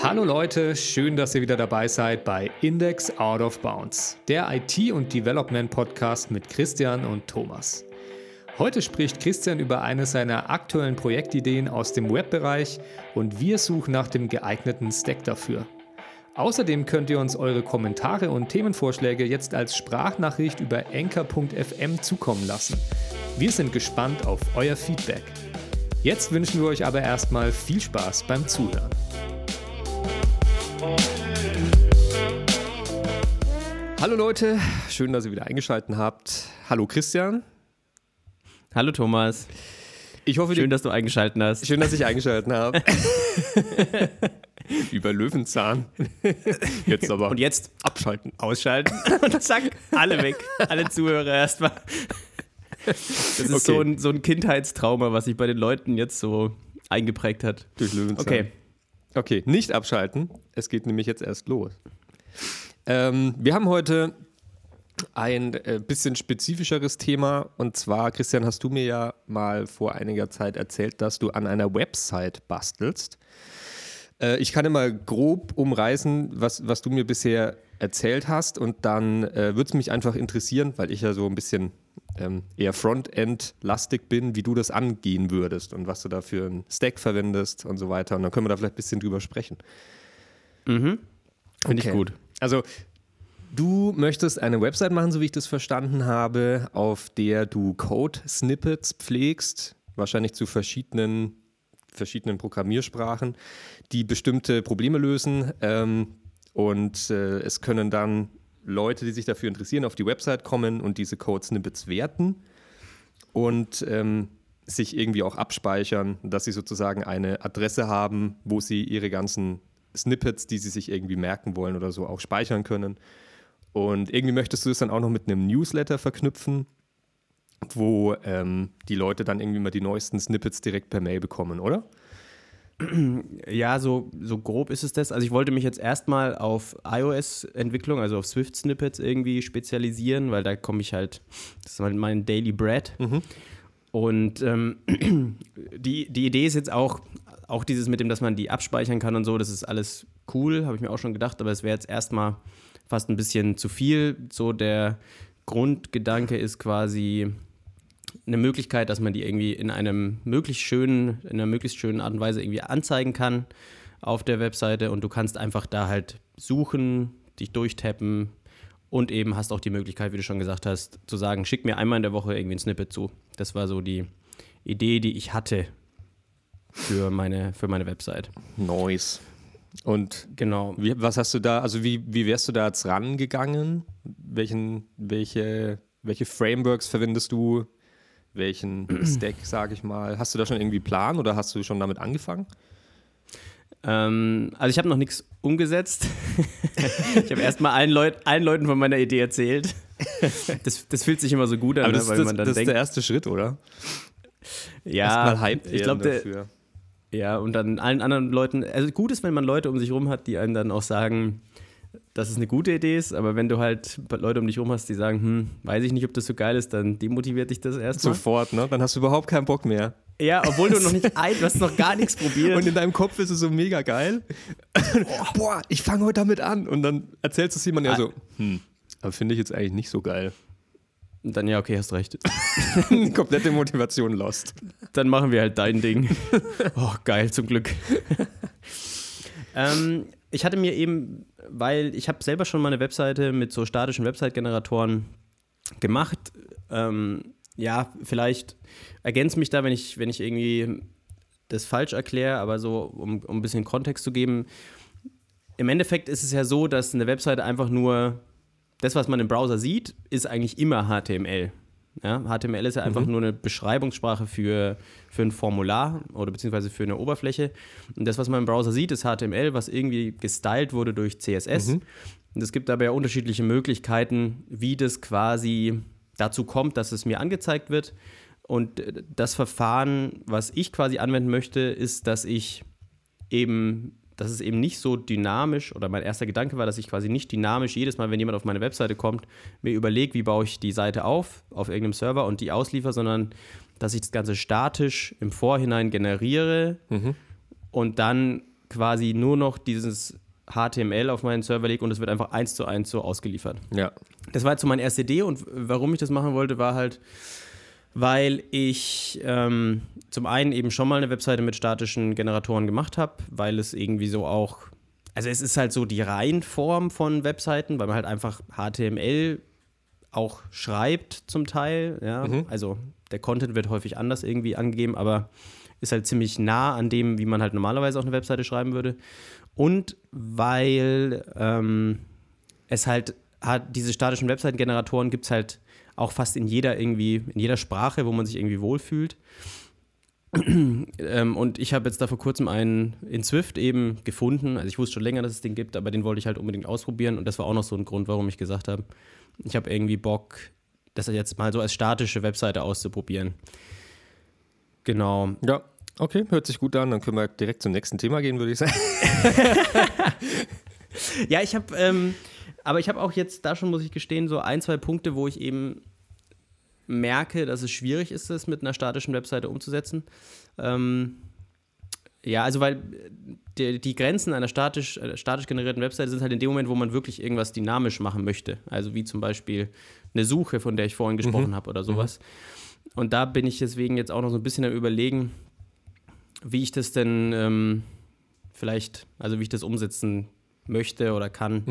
Hallo Leute, schön, dass ihr wieder dabei seid bei Index Out of Bounds, der IT- und Development-Podcast mit Christian und Thomas. Heute spricht Christian über eine seiner aktuellen Projektideen aus dem Webbereich und wir suchen nach dem geeigneten Stack dafür. Außerdem könnt ihr uns eure Kommentare und Themenvorschläge jetzt als Sprachnachricht über anchor.fm zukommen lassen. Wir sind gespannt auf euer Feedback. Jetzt wünschen wir euch aber erstmal viel Spaß beim Zuhören. Hallo Leute, schön, dass ihr wieder eingeschaltet habt. Hallo Christian. Hallo Thomas. Ich hoffe, schön, dass du eingeschaltet hast. Schön, dass ich eingeschaltet habe. Über Löwenzahn. Jetzt aber. Und jetzt abschalten, ausschalten und zack, alle weg. Alle Zuhörer erstmal. Das ist okay. so, ein, so ein Kindheitstrauma, was sich bei den Leuten jetzt so eingeprägt hat. Durch Löwenzahn. Okay. Okay, nicht abschalten. Es geht nämlich jetzt erst los. Ähm, wir haben heute ein äh, bisschen spezifischeres Thema. Und zwar, Christian, hast du mir ja mal vor einiger Zeit erzählt, dass du an einer Website bastelst. Äh, ich kann immer grob umreißen, was, was du mir bisher erzählt hast. Und dann äh, würde es mich einfach interessieren, weil ich ja so ein bisschen ähm, eher Frontend-lastig bin, wie du das angehen würdest und was du da für einen Stack verwendest und so weiter. Und dann können wir da vielleicht ein bisschen drüber sprechen. Mhm. Finde okay. ich gut. Also Du möchtest eine Website machen, so wie ich das verstanden habe, auf der du Code-Snippets pflegst, wahrscheinlich zu verschiedenen, verschiedenen Programmiersprachen, die bestimmte Probleme lösen. Ähm, und äh, es können dann Leute, die sich dafür interessieren, auf die Website kommen und diese Code-Snippets werten und ähm, sich irgendwie auch abspeichern, dass sie sozusagen eine Adresse haben, wo sie ihre ganzen Snippets, die sie sich irgendwie merken wollen oder so, auch speichern können. Und irgendwie möchtest du es dann auch noch mit einem Newsletter verknüpfen, wo ähm, die Leute dann irgendwie mal die neuesten Snippets direkt per Mail bekommen, oder? Ja, so, so grob ist es das. Also ich wollte mich jetzt erstmal auf iOS-Entwicklung, also auf Swift-Snippets irgendwie spezialisieren, weil da komme ich halt, das ist mein Daily Bread. Mhm. Und ähm, die, die Idee ist jetzt auch, auch dieses mit dem, dass man die abspeichern kann und so, das ist alles cool, habe ich mir auch schon gedacht, aber es wäre jetzt erstmal fast ein bisschen zu viel. So der Grundgedanke ist quasi eine Möglichkeit, dass man die irgendwie in einem möglichst schönen, in einer möglichst schönen Art und Weise irgendwie anzeigen kann auf der Webseite und du kannst einfach da halt suchen, dich durchtappen und eben hast auch die Möglichkeit, wie du schon gesagt hast, zu sagen, schick mir einmal in der Woche irgendwie ein Snippet zu. Das war so die Idee, die ich hatte für meine, für meine Website. Nice. Und genau, wie, was hast du da, also wie, wie wärst du da jetzt rangegangen? Welchen, welche, welche Frameworks verwendest du? Welchen Stack, sage ich mal? Hast du da schon irgendwie Plan oder hast du schon damit angefangen? Ähm, also ich habe noch nichts umgesetzt. ich habe erst mal allen, Leut, allen Leuten von meiner Idee erzählt. Das, das fühlt sich immer so gut an, ne, weil das, man dann das denkt. Das ist der erste Schritt, oder? Ja, Erstmal hyped ich glaube, dafür. Ja, und dann allen anderen Leuten, also gut ist, wenn man Leute um sich rum hat, die einem dann auch sagen, dass es eine gute Idee ist, aber wenn du halt Leute um dich rum hast, die sagen, hm, weiß ich nicht, ob das so geil ist, dann demotiviert dich das erstmal. Sofort, ne? Dann hast du überhaupt keinen Bock mehr. Ja, obwohl du noch nicht ein, du hast noch gar nichts probiert. Und in deinem Kopf ist es so mega geil. Boah, ich fange heute damit an. Und dann erzählst du es jemandem ja so, hm, aber finde ich jetzt eigentlich nicht so geil. Und dann, ja, okay, hast recht. Komplette Motivation lost. Dann machen wir halt dein Ding. Oh, geil, zum Glück. ähm, ich hatte mir eben, weil ich habe selber schon mal eine Webseite mit so statischen Website-Generatoren gemacht. Ähm, ja, vielleicht ergänzt mich da, wenn ich, wenn ich irgendwie das falsch erkläre, aber so, um, um ein bisschen Kontext zu geben. Im Endeffekt ist es ja so, dass eine Webseite einfach nur das, was man im Browser sieht, ist eigentlich immer HTML. Ja, HTML ist ja einfach mhm. nur eine Beschreibungssprache für, für ein Formular oder beziehungsweise für eine Oberfläche. Und das, was man im Browser sieht, ist HTML, was irgendwie gestylt wurde durch CSS. Mhm. Und es gibt aber ja unterschiedliche Möglichkeiten, wie das quasi dazu kommt, dass es mir angezeigt wird. Und das Verfahren, was ich quasi anwenden möchte, ist, dass ich eben dass es eben nicht so dynamisch, oder mein erster Gedanke war, dass ich quasi nicht dynamisch jedes Mal, wenn jemand auf meine Webseite kommt, mir überlege, wie baue ich die Seite auf, auf irgendeinem Server und die ausliefer, sondern dass ich das Ganze statisch im Vorhinein generiere mhm. und dann quasi nur noch dieses HTML auf meinen Server lege und es wird einfach eins zu eins so ausgeliefert. Ja. Das war jetzt so meine erste Idee und warum ich das machen wollte, war halt, weil ich ähm, zum einen eben schon mal eine Webseite mit statischen Generatoren gemacht habe, weil es irgendwie so auch, also es ist halt so die Reihenform von Webseiten, weil man halt einfach HTML auch schreibt zum Teil, ja, Mhm. also der Content wird häufig anders irgendwie angegeben, aber ist halt ziemlich nah an dem, wie man halt normalerweise auch eine Webseite schreiben würde. Und weil ähm, es halt hat, diese statischen Webseitengeneratoren gibt es halt auch fast in jeder irgendwie, in jeder Sprache, wo man sich irgendwie wohlfühlt. ähm, und ich habe jetzt da vor kurzem einen in Swift eben gefunden. Also ich wusste schon länger, dass es den gibt, aber den wollte ich halt unbedingt ausprobieren. Und das war auch noch so ein Grund, warum ich gesagt habe, ich habe irgendwie Bock, das jetzt mal so als statische Webseite auszuprobieren. Genau. Ja. Okay, hört sich gut an. Dann können wir direkt zum nächsten Thema gehen, würde ich sagen. Ja, ich habe, ähm, aber ich habe auch jetzt da schon, muss ich gestehen, so ein, zwei Punkte, wo ich eben merke, dass es schwierig ist, das mit einer statischen Webseite umzusetzen. Ähm, ja, also weil die, die Grenzen einer statisch, äh, statisch generierten Webseite sind halt in dem Moment, wo man wirklich irgendwas dynamisch machen möchte. Also wie zum Beispiel eine Suche, von der ich vorhin gesprochen habe oder sowas. Und da bin ich deswegen jetzt auch noch so ein bisschen am überlegen, wie ich das denn ähm, vielleicht, also wie ich das umsetzen möchte oder kann,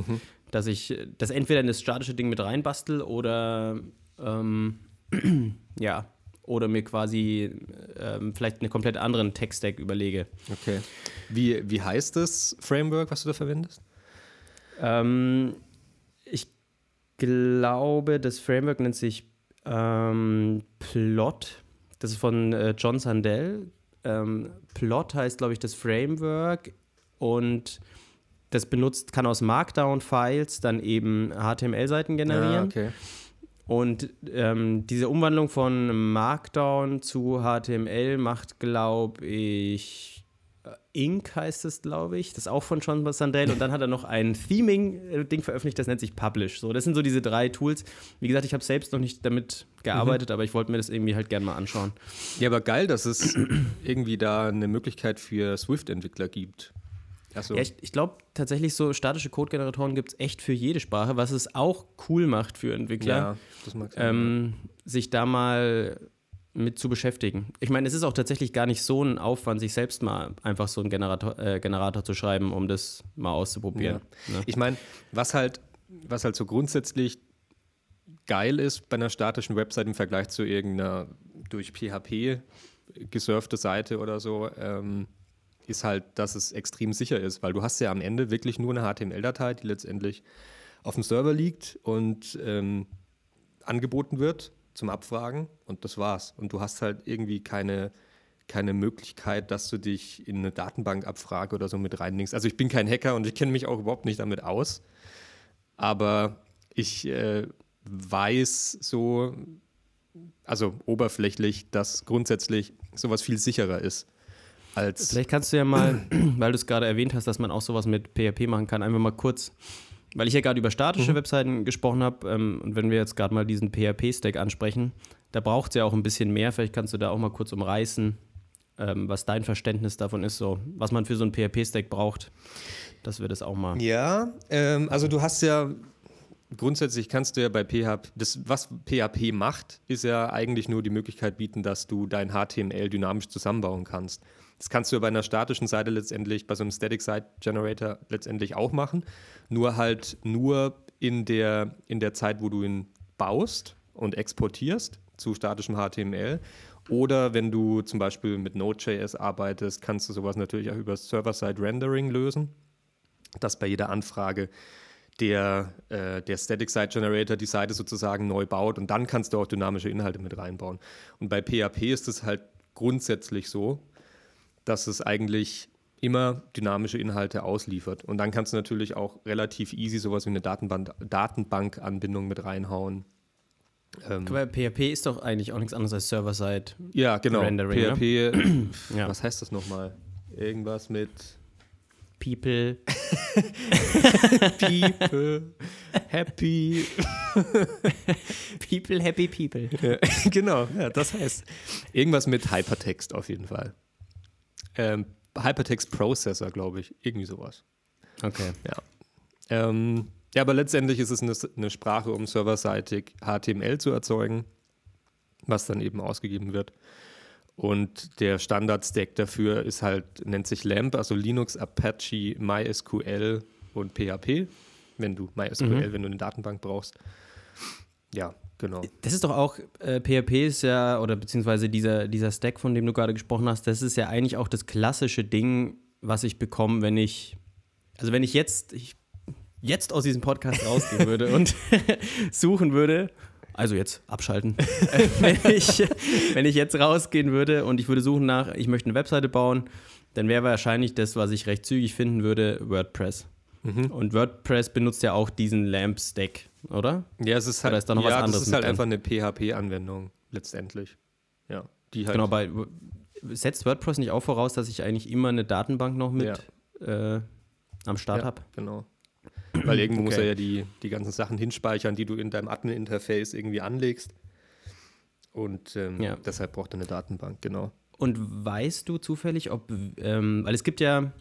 dass ich das entweder in das statische Ding mit reinbastel oder ähm, ja, oder mir quasi ähm, vielleicht einen komplett anderen Tech-Stack überlege. Okay. Wie, wie heißt das Framework, was du da verwendest? Ähm, ich glaube, das Framework nennt sich ähm, Plot. Das ist von äh, John Sandell. Ähm, Plot heißt, glaube ich, das Framework und das benutzt, kann aus Markdown-Files dann eben HTML-Seiten generieren. Ah, okay. Und ähm, diese Umwandlung von Markdown zu HTML macht, glaube ich, äh, Ink heißt es, glaube ich. Das ist auch von John Sandell. Und dann hat er noch ein Theming-Ding veröffentlicht, das nennt sich Publish. So, das sind so diese drei Tools. Wie gesagt, ich habe selbst noch nicht damit gearbeitet, aber ich wollte mir das irgendwie halt gerne mal anschauen. Ja, aber geil, dass es irgendwie da eine Möglichkeit für Swift-Entwickler gibt. Achso. Ja, ich, ich glaube tatsächlich, so statische Code-Generatoren gibt es echt für jede Sprache, was es auch cool macht für Entwickler. ja, das mag sein. ähm, sich da mal mit zu beschäftigen. Ich meine, es ist auch tatsächlich gar nicht so ein Aufwand, sich selbst mal einfach so einen Generator, äh, Generator zu schreiben, um das mal auszuprobieren. Ne? Ich meine, was halt, was halt so grundsätzlich geil ist bei einer statischen Website im Vergleich zu irgendeiner durch PHP gesurfte Seite oder so, ähm, ist halt, dass es extrem sicher ist, weil du hast ja am Ende wirklich nur eine HTML-Datei, die letztendlich auf dem Server liegt und ähm, angeboten wird zum Abfragen und das war's. Und du hast halt irgendwie keine, keine Möglichkeit, dass du dich in eine Datenbankabfrage oder so mit reinlegst. Also ich bin kein Hacker und ich kenne mich auch überhaupt nicht damit aus, aber ich äh, weiß so, also oberflächlich, dass grundsätzlich sowas viel sicherer ist als. Vielleicht kannst du ja mal, weil du es gerade erwähnt hast, dass man auch sowas mit PHP machen kann, einfach mal kurz, weil ich ja gerade über statische Webseiten gesprochen habe ähm, und wenn wir jetzt gerade mal diesen PHP-Stack ansprechen, da braucht es ja auch ein bisschen mehr. Vielleicht kannst du da auch mal kurz umreißen, ähm, was dein Verständnis davon ist, so was man für so einen PHP-Stack braucht, dass wir das auch mal. Ja, ähm, also du hast ja grundsätzlich kannst du ja bei PHP, das, was PHP macht, ist ja eigentlich nur die Möglichkeit bieten, dass du dein HTML dynamisch zusammenbauen kannst. Das kannst du ja bei einer statischen Seite letztendlich, bei so einem Static Site Generator letztendlich auch machen, nur halt nur in der, in der Zeit, wo du ihn baust und exportierst zu statischem HTML. Oder wenn du zum Beispiel mit Node.js arbeitest, kannst du sowas natürlich auch über Server-Side-Rendering lösen, dass bei jeder Anfrage der, äh, der Static Site Generator die Seite sozusagen neu baut und dann kannst du auch dynamische Inhalte mit reinbauen. Und bei PHP ist es halt grundsätzlich so, dass es eigentlich immer dynamische Inhalte ausliefert. Und dann kannst du natürlich auch relativ easy sowas wie eine Datenbank, Datenbankanbindung mit reinhauen. Ähm, Aber PHP ist doch eigentlich auch nichts anderes als Server-Side. ja, genau. Rendering? PHP, Ja. was heißt das nochmal? Irgendwas mit People. People, Happy. People, happy people. Ja, genau, ja, das heißt irgendwas mit Hypertext auf jeden Fall. Ähm, Hypertext Processor, glaube ich. Irgendwie sowas. Okay. Ja. Ähm, ja, aber letztendlich ist es eine, eine Sprache, um serverseitig HTML zu erzeugen, was dann eben ausgegeben wird. Und der Standard-Stack dafür ist halt, nennt sich LAMP, also Linux, Apache, MySQL und PHP, wenn du MySQL, mhm. wenn du eine Datenbank brauchst. Ja, genau. Das ist doch auch, äh, PHP ist ja, oder beziehungsweise dieser, dieser Stack, von dem du gerade gesprochen hast, das ist ja eigentlich auch das klassische Ding, was ich bekomme, wenn ich, also wenn ich jetzt, ich jetzt aus diesem Podcast rausgehen würde und suchen würde, also jetzt abschalten. wenn, ich, wenn ich jetzt rausgehen würde und ich würde suchen nach, ich möchte eine Webseite bauen, dann wäre wahrscheinlich das, was ich recht zügig finden würde, WordPress. Mhm. Und WordPress benutzt ja auch diesen Lamp-Stack, oder? Ja, es ist halt, ist da noch ja, was anderes das ist halt einfach eine PHP-Anwendung letztendlich. Ja, die halt genau, bei setzt WordPress nicht auch voraus, dass ich eigentlich immer eine Datenbank noch mit ja. äh, am Start ja, habe? Genau. Weil irgendwo okay. muss er ja die, die ganzen Sachen hinspeichern, die du in deinem Admin-Interface irgendwie anlegst. Und ähm, ja. deshalb braucht er eine Datenbank, genau. Und weißt du zufällig, ob, ähm, weil es gibt ja,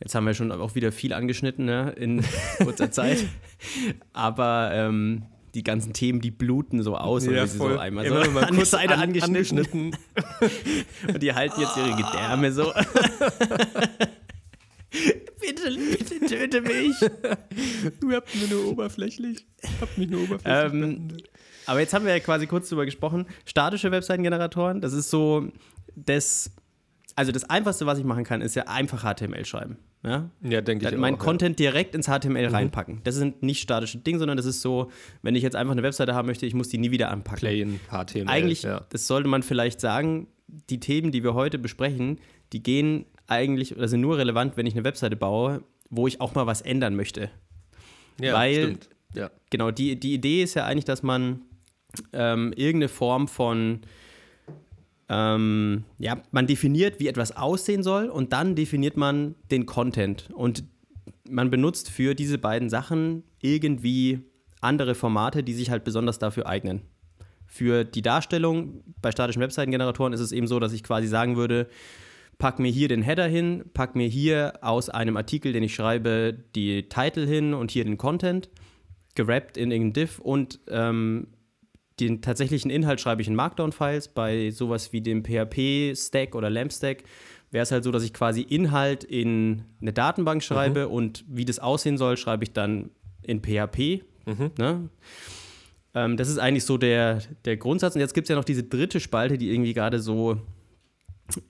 jetzt haben wir schon auch wieder viel angeschnitten ne, in kurzer Zeit, aber ähm, die ganzen Themen, die bluten so aus, ja, sie voll. so einmal so mal an kurz an, angeschnitten. Und die halten jetzt ihre Gedärme so. bitte, bitte töte mich. du habt mir nur oberflächlich. Habt mich nur oberflächlich. Ähm, aber jetzt haben wir ja quasi kurz drüber gesprochen. Statische Webseitengeneratoren, das ist so das. Also das Einfachste, was ich machen kann, ist ja einfach HTML schreiben. Ja, ja denke ich. Auch, Content ja. direkt ins HTML mhm. reinpacken. Das sind nicht statische Dinge, sondern das ist so, wenn ich jetzt einfach eine Webseite haben möchte, ich muss die nie wieder anpacken. Plain HTML. Eigentlich, ja. das sollte man vielleicht sagen, die Themen, die wir heute besprechen, die gehen eigentlich oder sind nur relevant, wenn ich eine Webseite baue, wo ich auch mal was ändern möchte. Ja, Weil, stimmt. Ja. Genau, die, die Idee ist ja eigentlich, dass man ähm, irgendeine Form von ähm, ja, man definiert, wie etwas aussehen soll und dann definiert man den Content. Und man benutzt für diese beiden Sachen irgendwie andere Formate, die sich halt besonders dafür eignen. Für die Darstellung bei statischen Webseitengeneratoren ist es eben so, dass ich quasi sagen würde, pack mir hier den Header hin, pack mir hier aus einem Artikel, den ich schreibe, die Title hin und hier den Content, gerappt in irgendein Div und ähm, den tatsächlichen Inhalt schreibe ich in Markdown-Files. Bei sowas wie dem PHP-Stack oder LAMP-Stack wäre es halt so, dass ich quasi Inhalt in eine Datenbank schreibe mhm. und wie das aussehen soll, schreibe ich dann in PHP. Mhm. Ne? Ähm, das ist eigentlich so der, der Grundsatz. Und jetzt gibt es ja noch diese dritte Spalte, die irgendwie gerade so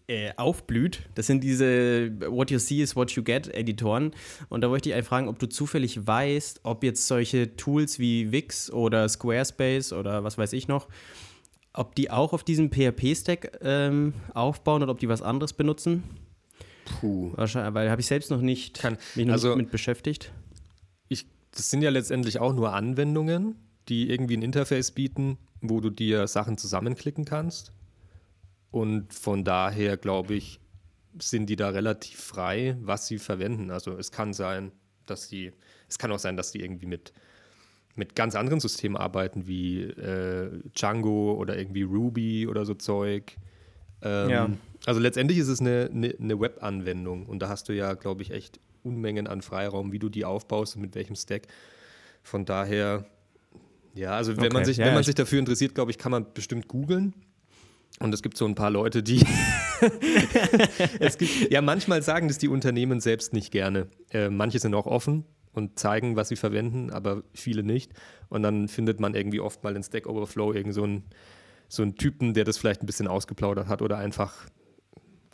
äh, aufblüht. Das sind diese What you see is what you get Editoren. Und da wollte ich einfach fragen, ob du zufällig weißt, ob jetzt solche Tools wie Wix oder Squarespace oder was weiß ich noch, ob die auch auf diesem PHP-Stack ähm, aufbauen oder ob die was anderes benutzen. Puh. Wahrscheinlich, weil habe ich selbst noch nicht Kann, mich noch also, nicht mit beschäftigt. Ich, das sind ja letztendlich auch nur Anwendungen, die irgendwie ein Interface bieten, wo du dir Sachen zusammenklicken kannst. Und von daher, glaube ich, sind die da relativ frei, was sie verwenden. Also es kann sein, dass sie, es kann auch sein, dass die irgendwie mit, mit ganz anderen Systemen arbeiten, wie äh, Django oder irgendwie Ruby oder so Zeug. Ähm, ja. Also letztendlich ist es eine, eine, eine Web-Anwendung und da hast du ja, glaube ich, echt Unmengen an Freiraum, wie du die aufbaust und mit welchem Stack. Von daher, ja, also wenn okay. man sich, ja, wenn man sich dafür interessiert, glaube ich, kann man bestimmt googeln. Und es gibt so ein paar Leute, die. es gibt, ja, manchmal sagen das die Unternehmen selbst nicht gerne. Äh, manche sind auch offen und zeigen, was sie verwenden, aber viele nicht. Und dann findet man irgendwie oft mal in Stack Overflow irgend so einen, so einen Typen, der das vielleicht ein bisschen ausgeplaudert hat oder einfach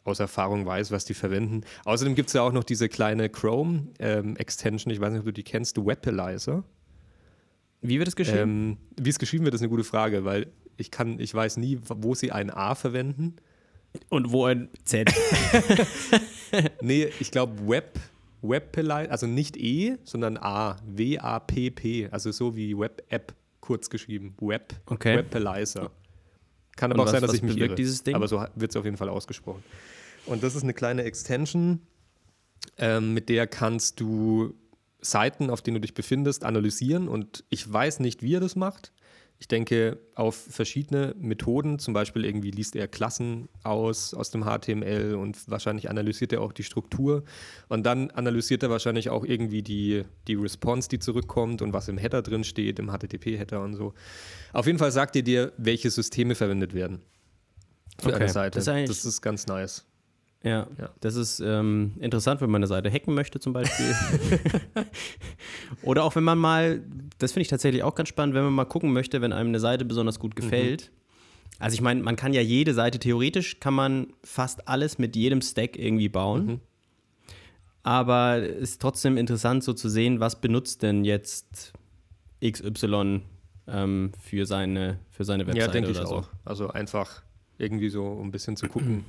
aus Erfahrung weiß, was die verwenden. Außerdem gibt es ja auch noch diese kleine Chrome-Extension, ähm, ich weiß nicht, ob du die kennst, Webalizer. Wie wird es geschrieben? Ähm, wie es geschrieben wird, ist eine gute Frage, weil ich kann, ich weiß nie, wo sie ein A verwenden. Und wo ein Z. nee, ich glaube Web, Webalizer, also nicht E, sondern A, W-A-P-P, also so wie Web-App kurz geschrieben. Web, okay. Webalizer. Kann aber Und auch was, sein, dass ich mich irre. Dieses Ding? Aber so wird es auf jeden Fall ausgesprochen. Und das ist eine kleine Extension, ähm, mit der kannst du Seiten, auf denen du dich befindest, analysieren. Und ich weiß nicht, wie er das macht. Ich denke auf verschiedene Methoden, zum Beispiel irgendwie liest er Klassen aus aus dem HTML und wahrscheinlich analysiert er auch die Struktur und dann analysiert er wahrscheinlich auch irgendwie die, die Response, die zurückkommt und was im Header drin steht, im HTTP-Header und so. Auf jeden Fall sagt er dir, welche Systeme verwendet werden für Okay, eine Seite. das ist das ist ganz nice. Ja, Ja. das ist ähm, interessant, wenn man eine Seite hacken möchte zum Beispiel. Oder auch wenn man mal, das finde ich tatsächlich auch ganz spannend, wenn man mal gucken möchte, wenn einem eine Seite besonders gut gefällt. Also ich meine, man kann ja jede Seite, theoretisch kann man fast alles mit jedem Stack irgendwie bauen. Aber es ist trotzdem interessant so zu sehen, was benutzt denn jetzt XY ähm, für, seine, für seine Webseite Ja, denke ich so. auch. Also einfach irgendwie so um ein bisschen zu gucken,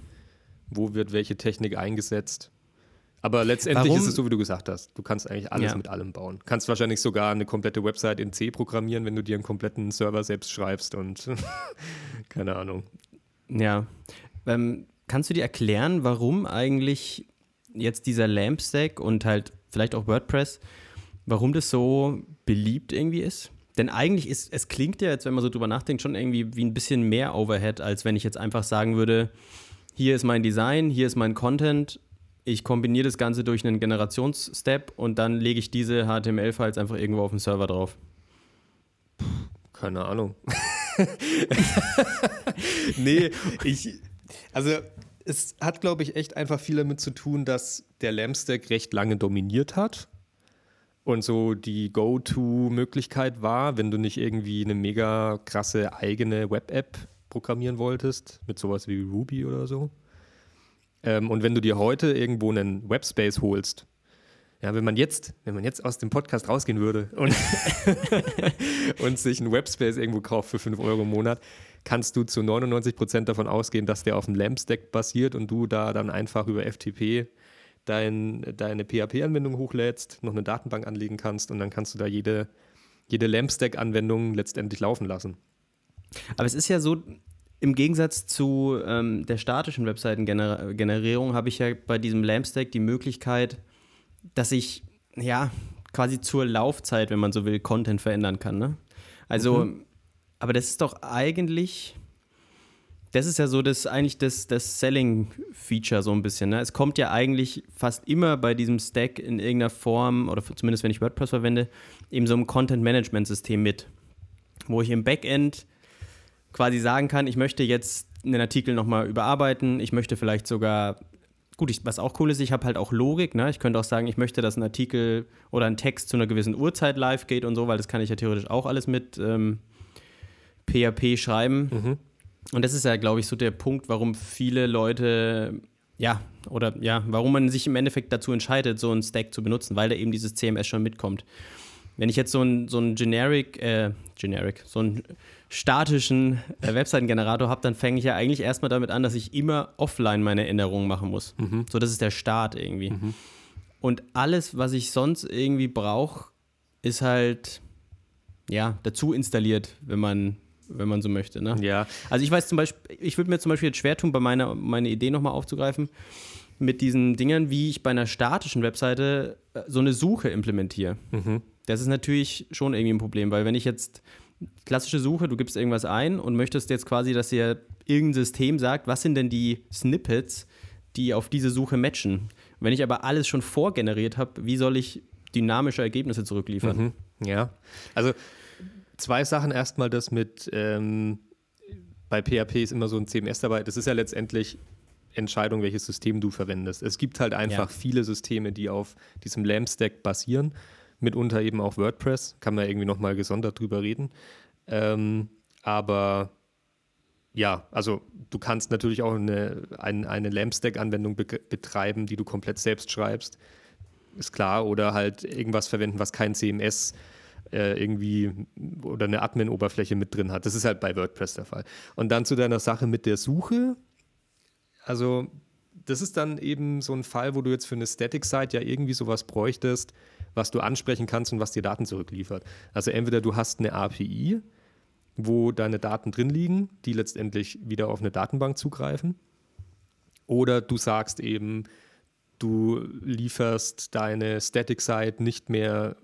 wo wird welche Technik eingesetzt. Aber letztendlich Warum- ist es so, wie du gesagt hast. Du kannst eigentlich alles Ja. mit allem bauen. Kannst wahrscheinlich sogar eine komplette Website in C programmieren, wenn du dir einen kompletten Server selbst schreibst und keine Ahnung. Ja. Ähm, kannst du dir erklären, warum eigentlich jetzt dieser Lamp-Stack und halt vielleicht auch WordPress, warum das so beliebt irgendwie ist? Denn eigentlich ist, es klingt ja jetzt, wenn man so drüber nachdenkt, schon irgendwie wie ein bisschen mehr Overhead, als wenn ich jetzt einfach sagen würde, hier ist mein Design, hier ist mein Content, ich kombiniere das Ganze durch einen Generationsstep und dann lege ich diese HTML-Files einfach irgendwo auf den Server drauf. Keine Ahnung. nee, ich. Also, es hat, glaube ich, echt einfach viel damit zu tun, dass der Lampstack recht lange dominiert hat und so die Go-To-Möglichkeit war, wenn du nicht irgendwie eine mega krasse eigene Web-App programmieren wolltest, mit sowas wie Ruby oder so. Ähm, und wenn du dir heute irgendwo einen Webspace holst, ja, wenn man jetzt, wenn man jetzt aus dem Podcast rausgehen würde und, und sich einen Webspace irgendwo kauft für 5 Euro im Monat, kannst du zu 99 Prozent davon ausgehen, dass der auf dem LAMP-Stack basiert und du da dann einfach über FTP dein, deine PHP-Anwendung hochlädst, noch eine Datenbank anlegen kannst und dann kannst du da jede, jede LAMP-Stack-Anwendung letztendlich laufen lassen. Aber es ist ja so, im Gegensatz zu ähm, der statischen Webseitengenerierung habe ich ja bei diesem Lampstack die Möglichkeit, dass ich ja quasi zur Laufzeit, wenn man so will, Content verändern kann. Ne? Also, aber das ist doch eigentlich, das ist ja so das eigentlich das, das Selling-Feature so ein bisschen. Ne? Es kommt ja eigentlich fast immer bei diesem Stack in irgendeiner Form, oder zumindest wenn ich WordPress verwende, eben so ein Content-Management-System mit, wo ich im Backend quasi sagen kann, ich möchte jetzt einen Artikel nochmal überarbeiten, ich möchte vielleicht sogar, gut, ich, was auch cool ist, ich habe halt auch Logik, ne? ich könnte auch sagen, ich möchte, dass ein Artikel oder ein Text zu einer gewissen Uhrzeit live geht und so, weil das kann ich ja theoretisch auch alles mit ähm, PHP schreiben. Und das ist ja, glaube ich, so der Punkt, warum viele Leute, ja, oder ja, warum man sich im Endeffekt dazu entscheidet, so einen Stack zu benutzen, weil da eben dieses CMS schon mitkommt. Wenn ich jetzt so einen so ein Generic, äh, Generic, so einen statischen äh, Webseitengenerator habe, dann fange ich ja eigentlich erstmal damit an, dass ich immer offline meine Änderungen machen muss. So, das ist der Start irgendwie. Und alles, was ich sonst irgendwie brauche, ist halt, ja, dazu installiert, wenn man, wenn man so möchte. Ne? Ja, Also ich weiß zum Beispiel, ich würde mir zum Beispiel jetzt schwer tun, bei meiner meine Idee nochmal aufzugreifen, mit diesen Dingern, wie ich bei einer statischen Webseite äh, so eine Suche implementiere. Das ist natürlich schon irgendwie ein Problem, weil wenn ich jetzt klassische Suche, du gibst irgendwas ein und möchtest jetzt quasi, dass dir irgendein System sagt, was sind denn die Snippets, die auf diese Suche matchen. Wenn ich aber alles schon vorgeneriert habe, wie soll ich dynamische Ergebnisse zurückliefern? Ja, also zwei Sachen. Erstmal das mit, ähm, bei PHP ist immer so ein CMS dabei. Das ist ja letztendlich Entscheidung, welches System du verwendest. Es gibt halt einfach Ja. viele Systeme, die auf diesem LAMP-Stack basieren. Mitunter eben auch WordPress. Kann man irgendwie nochmal gesondert drüber reden. Ähm, aber ja, also du kannst natürlich auch eine, ein, eine LAMP-Stack-Anwendung be betreiben, die du komplett selbst schreibst ist klar, oder halt irgendwas verwenden, was kein CMS äh, irgendwie oder eine Admin-Oberfläche mit drin hat. Das ist halt bei WordPress der Fall. Und dann zu deiner Sache mit der Suche. Also, das ist dann eben so ein Fall, wo du jetzt für eine Static-Site ja irgendwie sowas bräuchtest, was du ansprechen kannst und was dir Daten zurückliefert. Also, entweder du hast eine API, wo deine Daten drin liegen, die letztendlich wieder auf eine Datenbank zugreifen. Oder du sagst eben, du lieferst deine Static-Site nicht mehr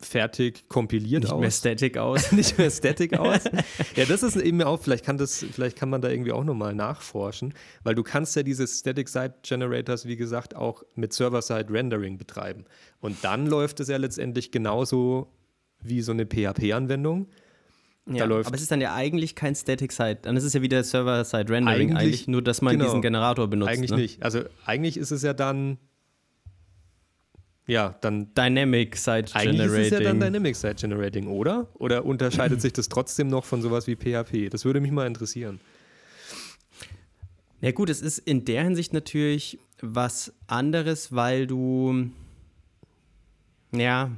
fertig kompiliert Nicht aus. mehr static aus. nicht mehr static aus. ja, das ist eben auch, vielleicht kann das, vielleicht kann man da irgendwie auch nochmal nachforschen, weil du kannst ja diese Static Site Generators, wie gesagt, auch mit Server-Side Rendering betreiben. Und dann läuft es ja letztendlich genauso wie so eine PHP-Anwendung. Ja, läuft- aber es ist dann ja eigentlich kein Static Site. Dann ist es ja wieder Server-Side Rendering Eigentlich- eigentlich, nur dass man genau. diesen Generator benutzt. eigentlich ne? nicht. Also eigentlich ist es ja dann, ja, dann Dynamic Site Eigentlich Generating. ist es ja dann Dynamic Site Generating, oder? Oder unterscheidet sich das trotzdem noch von sowas wie PHP? Das würde mich mal interessieren. Ja gut, es ist in der Hinsicht natürlich was anderes, weil du ja,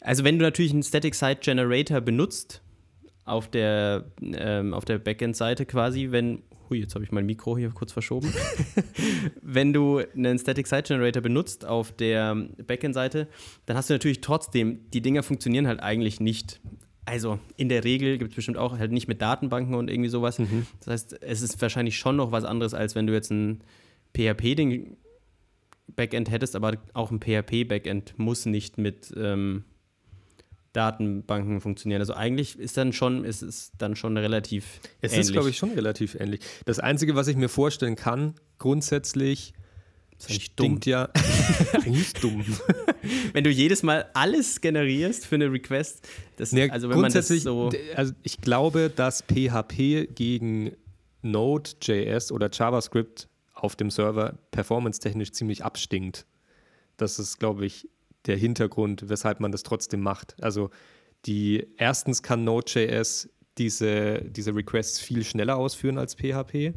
also wenn du natürlich einen Static Site Generator benutzt auf der ähm, auf der Backend-Seite quasi, wenn hui, jetzt habe ich mein Mikro hier kurz verschoben. wenn du einen Static Site Generator benutzt auf der Backend-Seite, dann hast du natürlich trotzdem, die Dinger funktionieren halt eigentlich nicht. Also in der Regel gibt es bestimmt auch halt nicht mit Datenbanken und irgendwie sowas. Das heißt, es ist wahrscheinlich schon noch was anderes, als wenn du jetzt ein PHP-Ding Backend hättest, aber auch ein PHP-Backend muss nicht mit ähm, Datenbanken funktionieren. Also eigentlich ist dann schon, ist es dann schon relativ Es ähnlich. ist, glaube ich, schon relativ ähnlich. Das Einzige, was ich mir vorstellen kann, grundsätzlich ist eigentlich dumm. stinkt ja. eigentlich dumm. Wenn du jedes Mal alles generierst für eine Request, das, Nee, also wenn man das grundsätzlich, so. also ich glaube, dass PHP gegen Node.js oder JavaScript auf dem Server performance-technisch ziemlich abstinkt. Das ist, glaube ich, der Hintergrund, weshalb man das trotzdem macht. Also die erstens kann Node.js diese, diese Requests viel schneller ausführen als PHP.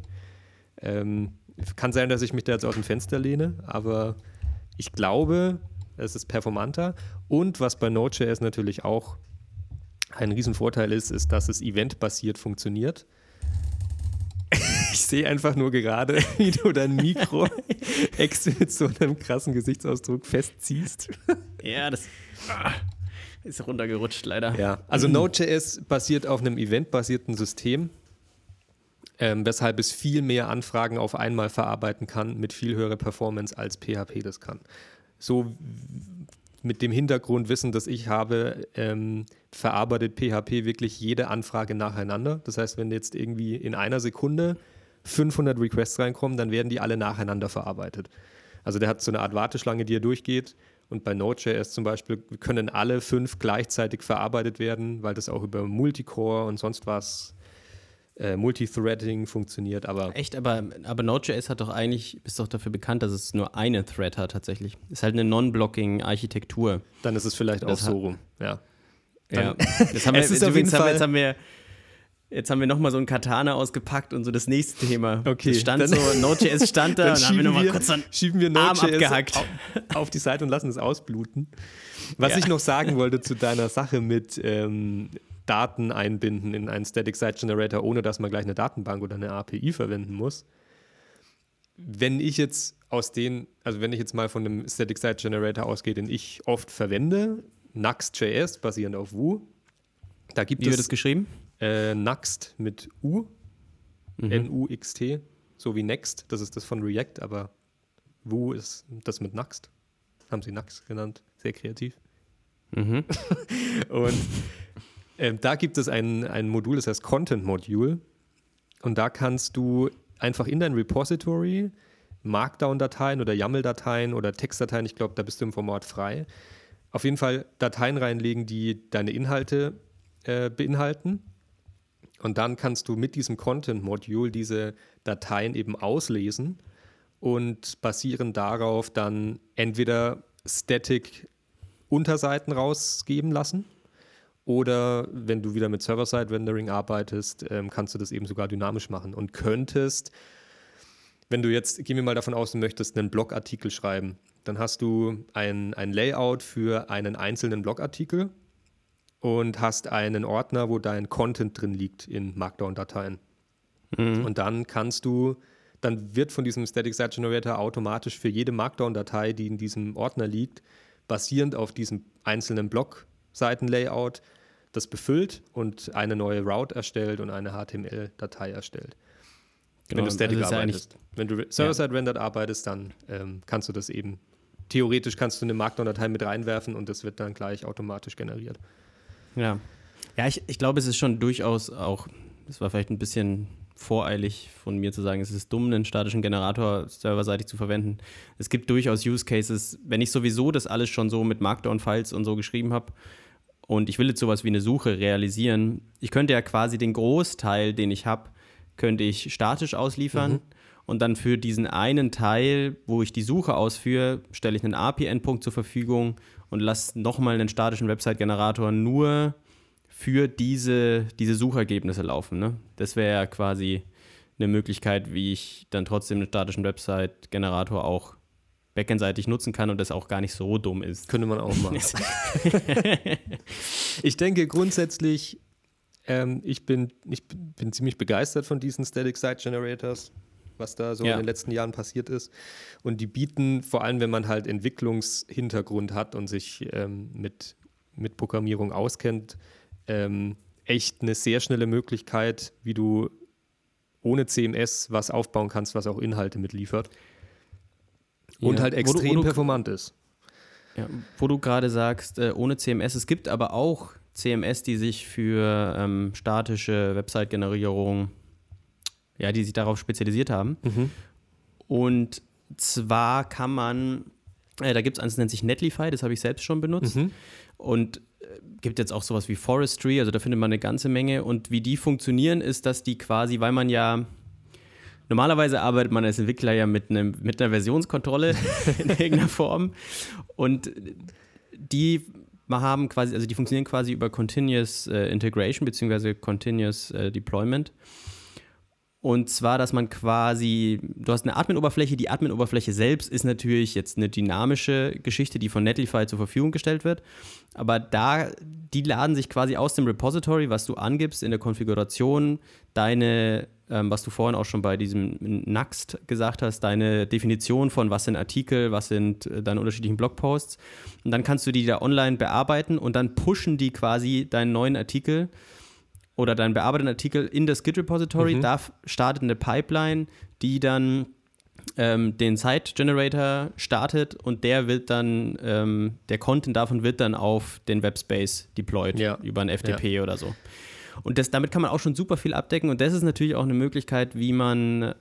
Ähm, kann sein, dass ich mich da jetzt aus dem Fenster lehne, aber ich glaube, es ist performanter. Und was bei Node.js natürlich auch ein Riesenvorteil ist, ist, dass es eventbasiert funktioniert. Ich sehe einfach nur gerade, wie du dein Mikro mit so einem krassen Gesichtsausdruck festziehst. Ja, das ist runtergerutscht leider. Ja, also Node.js basiert auf einem eventbasierten System, ähm, weshalb es viel mehr Anfragen auf einmal verarbeiten kann mit viel höherer Performance als PHP das kann. So mit dem Hintergrundwissen, das ich habe, ähm, verarbeitet PHP wirklich jede Anfrage nacheinander. Das heißt, wenn jetzt irgendwie in einer Sekunde 500 Requests reinkommen, dann werden die alle nacheinander verarbeitet. Also der hat so eine Art Warteschlange, die er durchgeht. Und bei Node.js zum Beispiel können alle fünf gleichzeitig verarbeitet werden, weil das auch über Multicore und sonst was, äh, Multithreading funktioniert. Aber Echt, aber, aber Node.js hat doch eigentlich, ist doch dafür bekannt, dass es nur eine Thread hat tatsächlich. Ist halt eine Non-Blocking-Architektur. dann ist es vielleicht auch Das so hat- rum. Ja. Ja. Dann- Jetzt haben wir, Es ist auf jeden haben wir, Fall- jetzt haben wir, jetzt haben wir nochmal so ein Katana ausgepackt und so das nächste Thema. Okay, Das stand dann- so, Node.js stand da Dann und dann haben wir nochmal kurz einen schieben wir Arm abgehackt. auf, auf die Seite und lassen es ausbluten. Was Ja. ich noch sagen wollte zu deiner Sache mit ähm, Daten einbinden in einen Static Site Generator, ohne dass man gleich eine Datenbank oder eine API verwenden muss. Wenn ich jetzt aus den, also wenn ich jetzt mal von einem Static Site Generator ausgehe, den ich oft verwende, Nuxt.js basierend auf Vue, da gibt Wie wird es das geschrieben? Äh, Nuxt mit U, Mhm. N-U-X-T, so wie Next, das ist das von React, aber Vue ist das mit Nuxt. Haben sie Nuxt genannt, sehr kreativ. Mhm. Und ähm, da gibt es ein, ein Modul, das heißt Content Module. Und da kannst du einfach in dein Repository Markdown-Dateien oder YAML-Dateien oder Textdateien, ich glaube, da bist du im Format frei, auf jeden Fall Dateien reinlegen, die deine Inhalte äh, beinhalten. Und dann kannst du mit diesem Content-Module diese Dateien eben auslesen und basierend darauf dann entweder Static Unterseiten rausgeben lassen oder wenn du wieder mit Server-Side-Rendering arbeitest, ähm, kannst du das eben sogar dynamisch machen und könntest, wenn du jetzt, gehen wir mal davon aus, du möchtest einen Blogartikel schreiben, dann hast du ein, ein Layout für einen einzelnen Blogartikel und hast einen Ordner, wo dein Content drin liegt in Markdown-Dateien. Und dann kannst du, dann wird von diesem Static Site Generator automatisch für jede Markdown-Datei, die in diesem Ordner liegt, basierend auf diesem einzelnen Blog-Seiten-Layout, das befüllt und eine neue Route erstellt und eine HTML-Datei erstellt. Genau, wenn du Static also ist ja arbeitest. Wenn du Server-Side-Rendered arbeitest, dann ähm, kannst du das eben theoretisch kannst du eine Markdown-Datei mit reinwerfen und das wird dann gleich automatisch generiert. Ja. Ja, ich, ich glaube, es ist schon durchaus auch, das war vielleicht ein bisschen voreilig von mir zu sagen, es ist dumm, einen statischen Generator serverseitig zu verwenden. Es gibt durchaus Use Cases, wenn ich sowieso das alles schon so mit Markdown-Files und so geschrieben habe und ich will jetzt sowas wie eine Suche realisieren, ich könnte ja quasi den Großteil, den ich habe, könnte ich statisch ausliefern. Mhm. Und dann für diesen einen Teil, wo ich die Suche ausführe, stelle ich einen API-Endpunkt zur Verfügung und lasse nochmal einen statischen Website-Generator nur für diese, diese Suchergebnisse laufen. Ne? Das wäre ja quasi eine Möglichkeit, wie ich dann trotzdem einen statischen Website-Generator auch backendseitig nutzen kann und das auch gar nicht so dumm ist. Könnte man auch machen. ich denke grundsätzlich, ähm, ich, bin, ich bin ziemlich begeistert von diesen Static Site Generators, was da so ja. in den letzten Jahren passiert ist. Und die bieten, vor allem wenn man halt Entwicklungshintergrund hat und sich ähm, mit, mit Programmierung auskennt, ähm, echt eine sehr schnelle Möglichkeit, wie du ohne CMS was aufbauen kannst, was auch Inhalte mitliefert. Und ja, halt extrem wo du, wo du, performant ist. Ja, wo du gerade sagst, äh, ohne CMS, es gibt aber auch CMS, die sich für ähm, statische Website-Generierung, ja, die sich darauf spezialisiert haben. Mhm. Und zwar kann man, äh, da gibt es eins, das nennt sich Netlify, das habe ich selbst schon benutzt. Mhm. Und gibt jetzt auch sowas wie Forestry, also da findet man eine ganze Menge. Und wie die funktionieren, ist, dass die quasi, weil man ja normalerweise arbeitet man als Entwickler ja mit, einem, mit einer Versionskontrolle in irgendeiner Form. Und die haben quasi, also die funktionieren quasi über Continuous äh, Integration bzw. Continuous äh, Deployment. Und zwar, dass man quasi, du hast eine Admin-Oberfläche, die Admin-Oberfläche selbst ist natürlich jetzt eine dynamische Geschichte, die von Netlify zur Verfügung gestellt wird. Aber da, die laden sich quasi aus dem Repository, was du angibst in der Konfiguration, deine, ähm, was du vorhin auch schon bei diesem Next gesagt hast, deine Definition von was sind Artikel, was sind äh, deine unterschiedlichen Blogposts. Und dann kannst du die da online bearbeiten und dann pushen die quasi deinen neuen Artikel oder deinen bearbeiteten Artikel in das Git-Repository. Mhm. Da startet eine Pipeline, die dann ähm, den Site-Generator startet und der wird dann, ähm, der Content davon wird dann auf den Webspace deployed ja. über ein FTP ja. oder so. Und das, damit kann man auch schon super viel abdecken und das ist natürlich auch eine Möglichkeit, wie man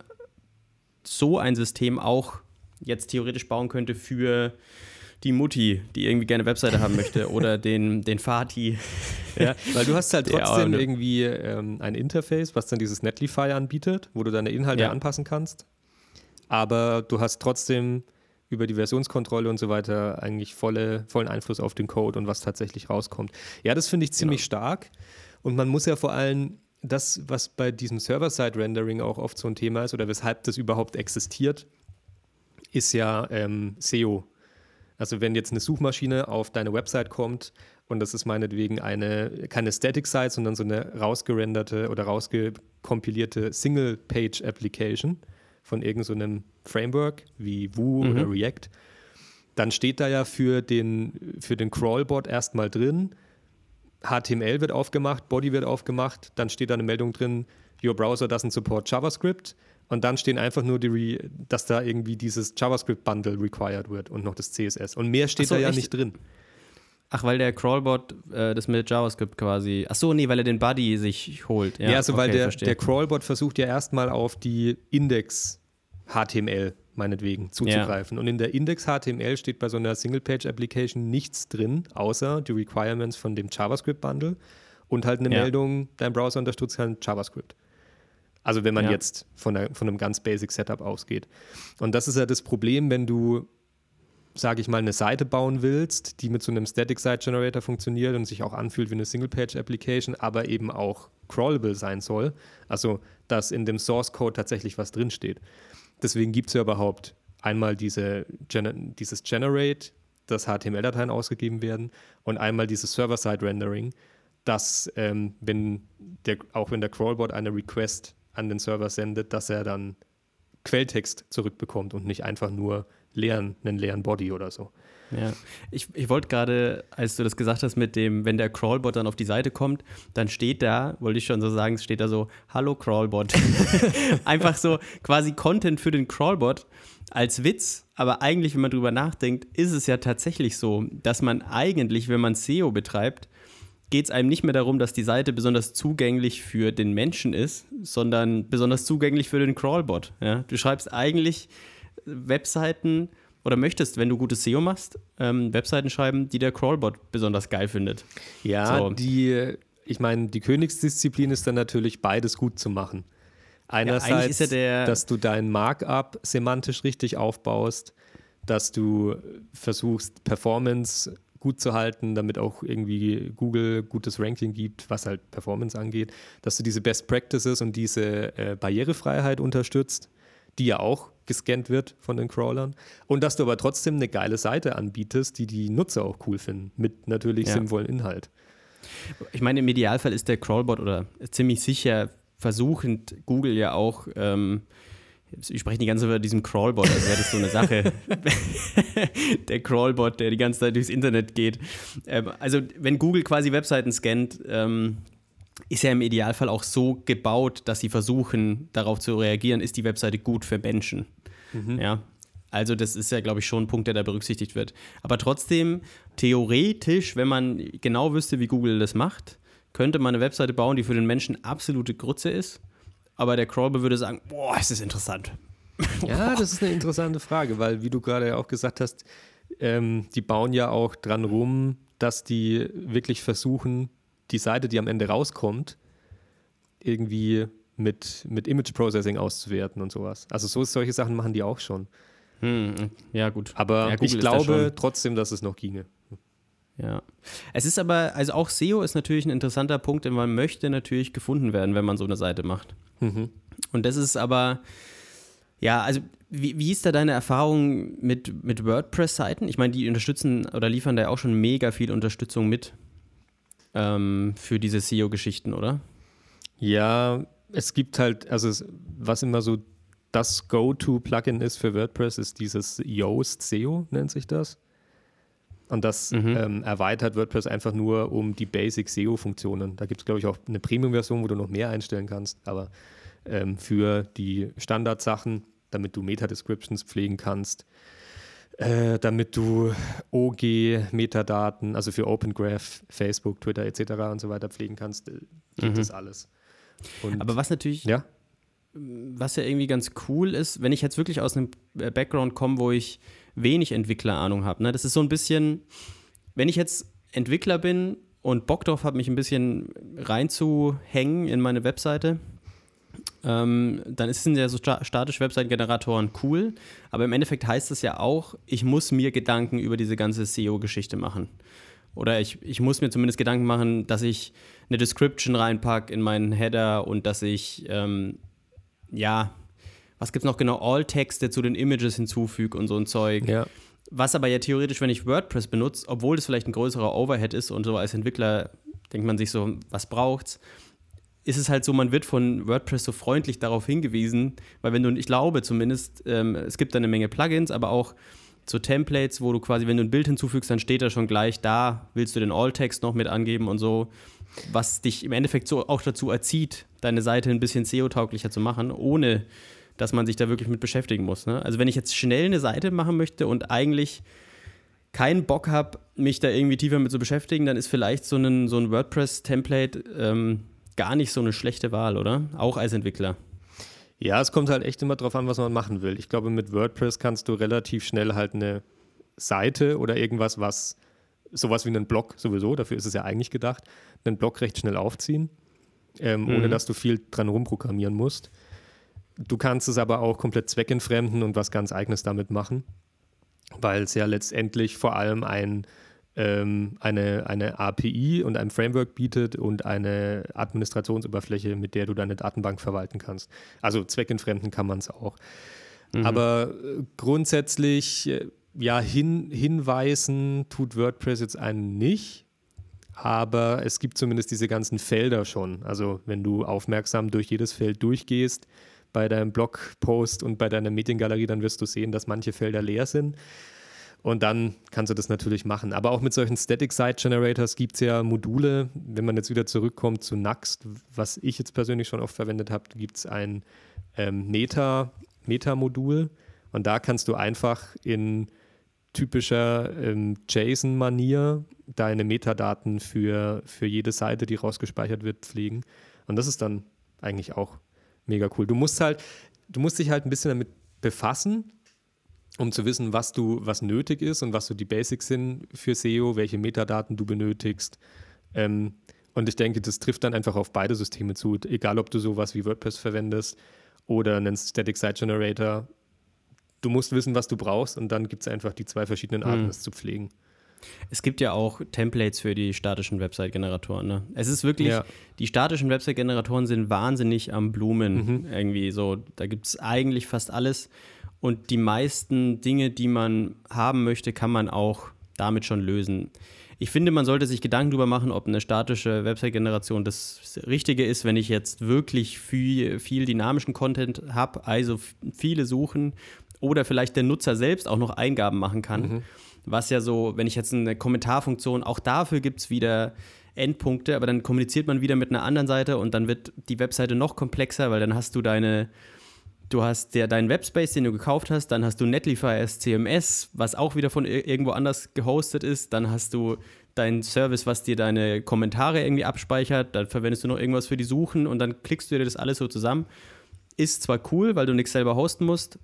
so ein System auch jetzt theoretisch bauen könnte für die Mutti, die irgendwie gerne Webseite haben möchte oder den, den Vati. Ja, weil du hast halt trotzdem ja, irgendwie ähm, ein Interface, was dann dieses Netlify anbietet, wo du deine Inhalte ja. anpassen kannst. Aber du hast trotzdem über die Versionskontrolle und so weiter eigentlich volle, vollen Einfluss auf den Code und was tatsächlich rauskommt. Ja, das finde ich ziemlich genau. stark. Und man muss ja vor allem das, was bei diesem Server-Side-Rendering auch oft so ein Thema ist oder weshalb das überhaupt existiert, ist ja ähm, SEO. Also wenn jetzt eine Suchmaschine auf deine Website kommt und das ist meinetwegen eine, keine Static Site, sondern so eine rausgerenderte oder rausgekompilierte Single-Page-Application von irgendeinem so Framework wie Woo mhm. oder React, dann steht da ja für den, für den Crawlbot erstmal drin, HTML wird aufgemacht, Body wird aufgemacht, dann steht da eine Meldung drin, Your browser doesn't support JavaScript und dann stehen einfach nur die, dass da irgendwie dieses JavaScript-Bundle required wird und noch das CSS. Und mehr steht so, da ja echt? nicht drin. Ach, weil der Crawlbot äh, das mit JavaScript quasi. Ach so, nee, weil er den Buddy sich holt. Ja, ja also okay, weil der, der Crawlbot versucht ja erstmal auf die Index-HTML meinetwegen zuzugreifen. Ja. Und in der Index-HTML steht bei so einer Single-Page-Application nichts drin, außer die Requirements von dem JavaScript-Bundle und halt eine ja. Meldung, dein Browser unterstützt halt JavaScript. Also wenn man ja. jetzt von, einer, von einem ganz basic Setup ausgeht. Und das ist ja das Problem, wenn du, sage ich mal, eine Seite bauen willst, die mit so einem Static Site Generator funktioniert und sich auch anfühlt wie eine Single-Page-Application, aber eben auch crawlable sein soll. Also, dass in dem Source Code tatsächlich was drinsteht. Deswegen gibt es ja überhaupt einmal diese, dieses Generate, dass HTML-Dateien ausgegeben werden und einmal dieses Server-Side-Rendering, dass ähm, wenn der, auch wenn der Crawlbot eine Request an den Server sendet, dass er dann Quelltext zurückbekommt und nicht einfach nur leeren, einen leeren Body oder so. Ja, ich, ich wollte gerade, als du das gesagt hast, mit dem, wenn der Crawlbot dann auf die Seite kommt, dann steht da, wollte ich schon so sagen, steht da so, hallo Crawlbot. Einfach so quasi Content für den Crawlbot. als Witz, aber eigentlich, wenn man drüber nachdenkt, ist es ja tatsächlich so, dass man eigentlich, wenn man SEO betreibt, geht es einem nicht mehr darum, dass die Seite besonders zugänglich für den Menschen ist, sondern besonders zugänglich für den Crawlbot. Ja? Du schreibst eigentlich Webseiten oder möchtest, wenn du gutes SEO machst, ähm, Webseiten schreiben, die der Crawlbot besonders geil findet. Ja, so. die, ich meine, die Königsdisziplin ist dann natürlich beides gut zu machen. Einerseits, ja, ja dass du dein Markup semantisch richtig aufbaust, dass du versuchst, Performance gut zu halten, damit auch irgendwie Google gutes Ranking gibt, was halt Performance angeht, dass du diese Best Practices und diese äh, Barrierefreiheit unterstützt, die ja auch gescannt wird von den Crawlern und dass du aber trotzdem eine geile Seite anbietest, die die Nutzer auch cool finden, mit natürlich ja. sinnvollem Inhalt. Ich meine, im Idealfall ist der Crawlbot oder ziemlich sicher versuchend Google ja auch ähm, ich spreche die ganze Zeit über diesem Crawlbot, als wäre das so eine Sache. der Crawlbot, der die ganze Zeit durchs Internet geht. Ähm, also, wenn Google quasi Webseiten scannt, ähm, ist ja im Idealfall auch so gebaut, dass sie versuchen, darauf zu reagieren, ist die Webseite gut für Menschen. Mhm. Ja. Also, das ist ja, glaube ich, schon ein Punkt, der da berücksichtigt wird. Aber trotzdem, theoretisch, wenn man genau wüsste, wie Google das macht, könnte man eine Webseite bauen, die für den Menschen absolute Grütze ist aber der Crawler würde sagen, boah, ist das interessant. Ja, das ist eine interessante Frage, weil wie du gerade auch gesagt hast, ähm, die bauen ja auch dran rum, dass die wirklich versuchen, die Seite, die am Ende rauskommt, irgendwie mit, mit Image Processing auszuwerten und sowas. Also so solche Sachen machen die auch schon. Hm, ja, gut. Aber ja, ich glaube trotzdem, dass es noch ginge. Ja. Es ist aber, also auch SEO ist natürlich ein interessanter Punkt, denn man möchte natürlich gefunden werden, wenn man so eine Seite macht. Mhm. Und das ist aber, ja, also wie, wie ist da deine Erfahrung mit, mit WordPress-Seiten? Ich meine, die unterstützen oder liefern da ja auch schon mega viel Unterstützung mit ähm, für diese SEO-Geschichten, oder? Ja, es gibt halt, also was immer so das Go-To-Plugin ist für WordPress, ist dieses Yoast SEO, nennt sich das. Und das mhm. ähm, erweitert WordPress einfach nur um die Basic SEO-Funktionen. Da gibt es, glaube ich, auch eine Premium-Version, wo du noch mehr einstellen kannst. Aber ähm, für die Standardsachen, damit du Meta-Descriptions pflegen kannst, äh, damit du OG-Metadaten, also für Open Graph, Facebook, Twitter etc. und so weiter pflegen kannst, äh, gibt mhm. es alles. Und Aber was natürlich, ja? was ja irgendwie ganz cool ist, wenn ich jetzt wirklich aus einem äh, Background komme, wo ich wenig Entwicklerahnung habe. Ne? Das ist so ein bisschen, wenn ich jetzt Entwickler bin und Bock drauf habe, mich ein bisschen reinzuhängen in meine Webseite, ähm, dann sind ja so statische Webseitengeneratoren cool. Aber im Endeffekt heißt das ja auch, ich muss mir Gedanken über diese ganze SEO-Geschichte machen. Oder ich, ich muss mir zumindest Gedanken machen, dass ich eine Description reinpacke in meinen Header und dass ich, ähm, ja, was gibt es noch genau, All-Texte zu den Images hinzufüge und so ein Zeug. Ja. Was aber ja theoretisch, wenn ich WordPress benutze, obwohl das vielleicht ein größerer Overhead ist und so als Entwickler denkt man sich so, was braucht's? Ist es halt so, man wird von WordPress so freundlich darauf hingewiesen, weil wenn du, ich glaube zumindest, ähm, es gibt da eine Menge Plugins, aber auch so Templates, wo du quasi, wenn du ein Bild hinzufügst, dann steht da schon gleich da, willst du den All-Text noch mit angeben und so, was dich im Endeffekt so auch dazu erzieht, deine Seite ein bisschen SEO-tauglicher zu machen, ohne dass man sich da wirklich mit beschäftigen muss. Ne? Also wenn ich jetzt schnell eine Seite machen möchte und eigentlich keinen Bock habe, mich da irgendwie tiefer mit zu beschäftigen, dann ist vielleicht so ein, so ein WordPress-Template ähm, gar nicht so eine schlechte Wahl, oder? Auch als Entwickler. Ja, es kommt halt echt immer drauf an, was man machen will. Ich glaube, mit WordPress kannst du relativ schnell halt eine Seite oder irgendwas, was sowas wie einen Blog sowieso, dafür ist es ja eigentlich gedacht, einen Blog recht schnell aufziehen, ähm, mhm. ohne dass du viel dran rumprogrammieren musst. Du kannst es aber auch komplett zweckentfremden und was ganz Eigenes damit machen, weil es ja letztendlich vor allem ein, ähm, eine, eine API und ein Framework bietet und eine Administrationsoberfläche, mit der du deine Datenbank verwalten kannst. Also zweckentfremden kann man es auch. Mhm. Aber äh, grundsätzlich, äh, ja, hin, hinweisen tut WordPress jetzt einen nicht aber es gibt zumindest diese ganzen Felder schon. Also wenn du aufmerksam durch jedes Feld durchgehst, bei deinem Blogpost und bei deiner Mediengalerie, dann wirst du sehen, dass manche Felder leer sind. Und dann kannst du das natürlich machen. Aber auch mit solchen Static Site Generators gibt es ja Module. Wenn man jetzt wieder zurückkommt zu Nuxt, was ich jetzt persönlich schon oft verwendet habe, gibt es ein ähm, Meta, Meta-Modul, Und da kannst du einfach in typischer ähm, JSON-Manier deine Metadaten für, für jede Seite, die rausgespeichert wird, pflegen. Und das ist dann eigentlich auch mega cool. Du musst halt, du musst dich halt ein bisschen damit befassen, um zu wissen, was du, was nötig ist und was so die Basics sind für SEO, welche Metadaten du benötigst. Ähm, und ich denke, das trifft dann einfach auf beide Systeme zu, egal ob du sowas wie WordPress verwendest oder einen Static Site Generator. Du musst wissen, was du brauchst und dann gibt es einfach die zwei verschiedenen Arten, mhm. es zu pflegen. Es gibt ja auch Templates für die statischen Website-Generatoren. Ne? Es ist wirklich, ja. die statischen Website-Generatoren sind wahnsinnig am Blumen. Mhm. Irgendwie so, da gibt es eigentlich fast alles. Und die meisten Dinge, die man haben möchte, kann man auch damit schon lösen. Ich finde, man sollte sich Gedanken darüber machen, ob eine statische Website-Generation das Richtige ist, wenn ich jetzt wirklich viel, viel dynamischen Content habe, also viele suchen oder vielleicht der Nutzer selbst auch noch Eingaben machen kann. Mhm. Was ja so, wenn ich jetzt eine Kommentarfunktion, auch dafür gibt es wieder Endpunkte, aber dann kommuniziert man wieder mit einer anderen Seite und dann wird die Webseite noch komplexer, weil dann hast du deine Du hast ja deinen Webspace, den du gekauft hast, dann hast du Netlify als CMS, was auch wieder von irgendwo anders gehostet ist, dann hast du deinen Service, was dir deine Kommentare irgendwie abspeichert, dann verwendest du noch irgendwas für die Suchen und dann klickst du dir das alles so zusammen. Ist zwar cool, weil du nichts selber hosten musst,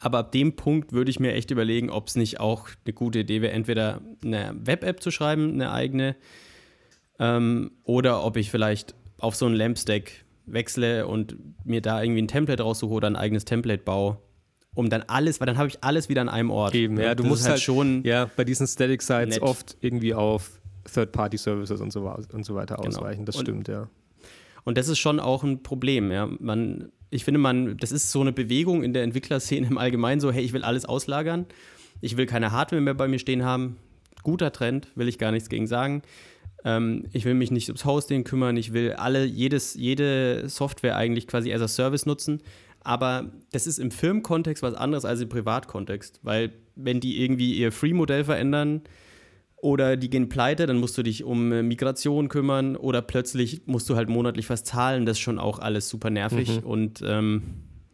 aber ab dem Punkt würde ich mir echt überlegen, ob es nicht auch eine gute Idee wäre, entweder eine Web-App zu schreiben, eine eigene, ähm, oder ob ich vielleicht auf so einen Lampstack wechsle und mir da irgendwie ein Template raussuche oder ein eigenes Template baue, um dann alles, weil dann habe ich alles wieder an einem Ort. Eben, ja, du das musst halt, halt, schon ja, bei diesen Static Sites nett. oft irgendwie auf Third-Party-Services und so, und so weiter genau. ausweichen. Das und, stimmt, ja. Und das ist schon auch ein Problem, ja. Man, ich finde, man, das ist so eine Bewegung in der Entwicklerszene im Allgemeinen, so, hey, ich will alles auslagern, ich will keine Hardware mehr bei mir stehen haben. Guter Trend, will ich gar nichts gegen sagen. Ähm, ich will mich nicht ums Hosting kümmern, ich will alle, jedes, jede Software eigentlich quasi as a Service nutzen. Aber das ist im Firmenkontext was anderes als im Privatkontext, weil wenn die irgendwie ihr Free-Modell verändern oder die gehen pleite, dann musst du dich um äh, Migration kümmern oder plötzlich musst du halt monatlich was zahlen. Das ist schon auch alles super nervig. Mhm. Und ähm,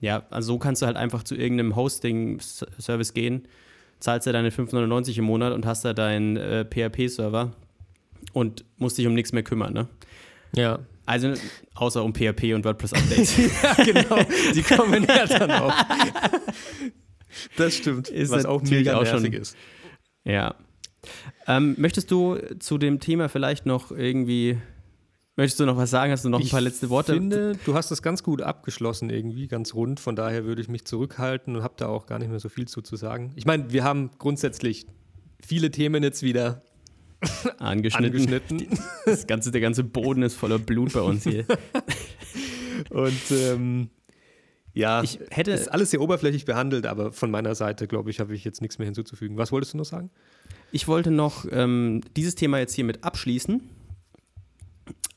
ja, also so kannst du halt einfach zu irgendeinem Hosting-Service gehen, zahlst du deine 5,99 im Monat und hast da deinen äh, PHP-Server und musst dich um nichts mehr kümmern, ne? Ja. Also außer um PHP und WordPress-Updates. ja, genau. Die kommen ja dann auch. Das stimmt. Ist was auch mega schon, ist. Ja. Ähm, möchtest du zu dem Thema vielleicht noch irgendwie Möchtest du noch was sagen? Hast du noch ein paar letzte Worte? Ich finde, du hast das ganz gut abgeschlossen irgendwie, ganz rund. Von daher würde ich mich zurückhalten und habe da auch gar nicht mehr so viel zu, zu sagen. Ich meine, wir haben grundsätzlich viele Themen jetzt wieder angeschnitten. angeschnitten. Das ganze, der ganze Boden ist voller Blut bei uns hier. Und ähm, ja, ich hätte ist alles sehr oberflächlich behandelt, aber von meiner Seite, glaube ich, habe ich jetzt nichts mehr hinzuzufügen. Was wolltest du noch sagen? Ich wollte noch ähm, dieses Thema jetzt hiermit abschließen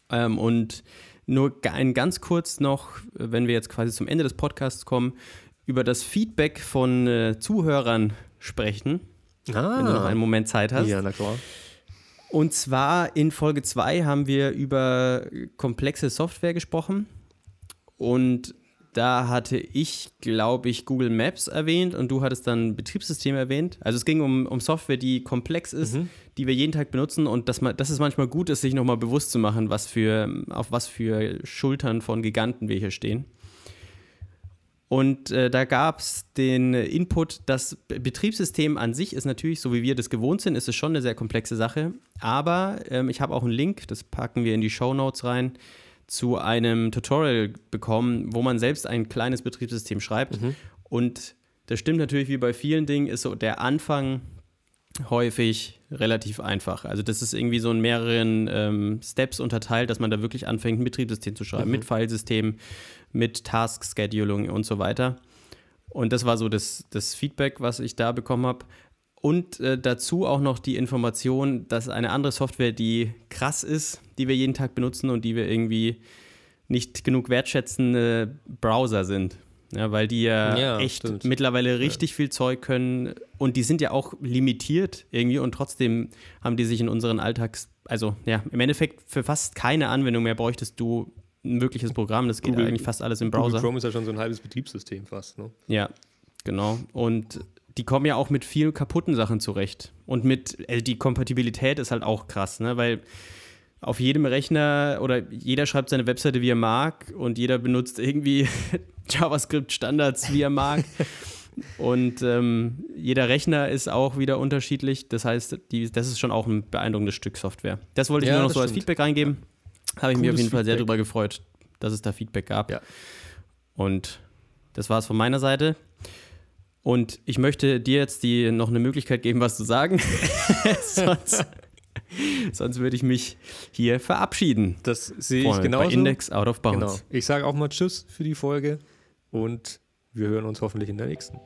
ähm, und nur ein ganz kurz noch, wenn wir jetzt quasi zum Ende des Podcasts kommen, über das Feedback von äh, Zuhörern sprechen. Ah. Wenn du noch einen Moment Zeit hast. Ja, na klar. Und zwar in Folge 2 haben wir über komplexe Software gesprochen. Und da hatte ich, glaube ich, Google Maps erwähnt und du hattest dann Betriebssystem erwähnt. Also es ging um, um Software, die komplex ist, mhm. die wir jeden Tag benutzen und dass, man, dass es manchmal gut ist, sich nochmal bewusst zu machen, was für, auf was für Schultern von Giganten wir hier stehen. Und äh, da gab es den Input, das Betriebssystem an sich ist natürlich, so wie wir das gewohnt sind, ist es schon eine sehr komplexe Sache. Aber ähm, ich habe auch einen Link, das packen wir in die Show Notes rein, zu einem Tutorial bekommen, wo man selbst ein kleines Betriebssystem schreibt. Mhm. Und das stimmt natürlich wie bei vielen Dingen, ist so der Anfang häufig relativ einfach. Also das ist irgendwie so in mehreren ähm, Steps unterteilt, dass man da wirklich anfängt, ein Betriebssystem zu schreiben, mhm. mit Filesystem, mit Task Scheduling und so weiter. Und das war so das, das Feedback, was ich da bekommen habe. Und äh, dazu auch noch die Information, dass eine andere Software, die krass ist, die wir jeden Tag benutzen und die wir irgendwie nicht genug wertschätzende Browser sind. Ja, weil die ja, ja echt stimmt. mittlerweile richtig ja. viel Zeug können und die sind ja auch limitiert irgendwie und trotzdem haben die sich in unseren Alltags, also ja, im Endeffekt für fast keine Anwendung mehr bräuchtest du ein wirkliches Programm. Das geht Google, eigentlich fast alles im Browser. Google Chrome ist ja schon so ein halbes Betriebssystem fast. Ne? Ja. Genau. Und die kommen ja auch mit vielen kaputten Sachen zurecht. Und mit, also die Kompatibilität ist halt auch krass, ne? Weil auf jedem Rechner oder jeder schreibt seine Webseite, wie er mag und jeder benutzt irgendwie JavaScript-Standards, wie er mag. und ähm, jeder Rechner ist auch wieder unterschiedlich. Das heißt, die, das ist schon auch ein beeindruckendes Stück Software. Das wollte ich ja, nur noch so stimmt. als Feedback reingeben. Habe ich mich auf jeden Fall Feedback. sehr darüber gefreut, dass es da Feedback gab. Ja. Und das war es von meiner Seite. Und ich möchte dir jetzt die, noch eine Möglichkeit geben, was zu sagen. sonst, sonst würde ich mich hier verabschieden. Das sehe ich genauso. Bei Index Out of Bounds. Genau. Ich sage auch mal Tschüss für die Folge und wir hören uns hoffentlich in der nächsten.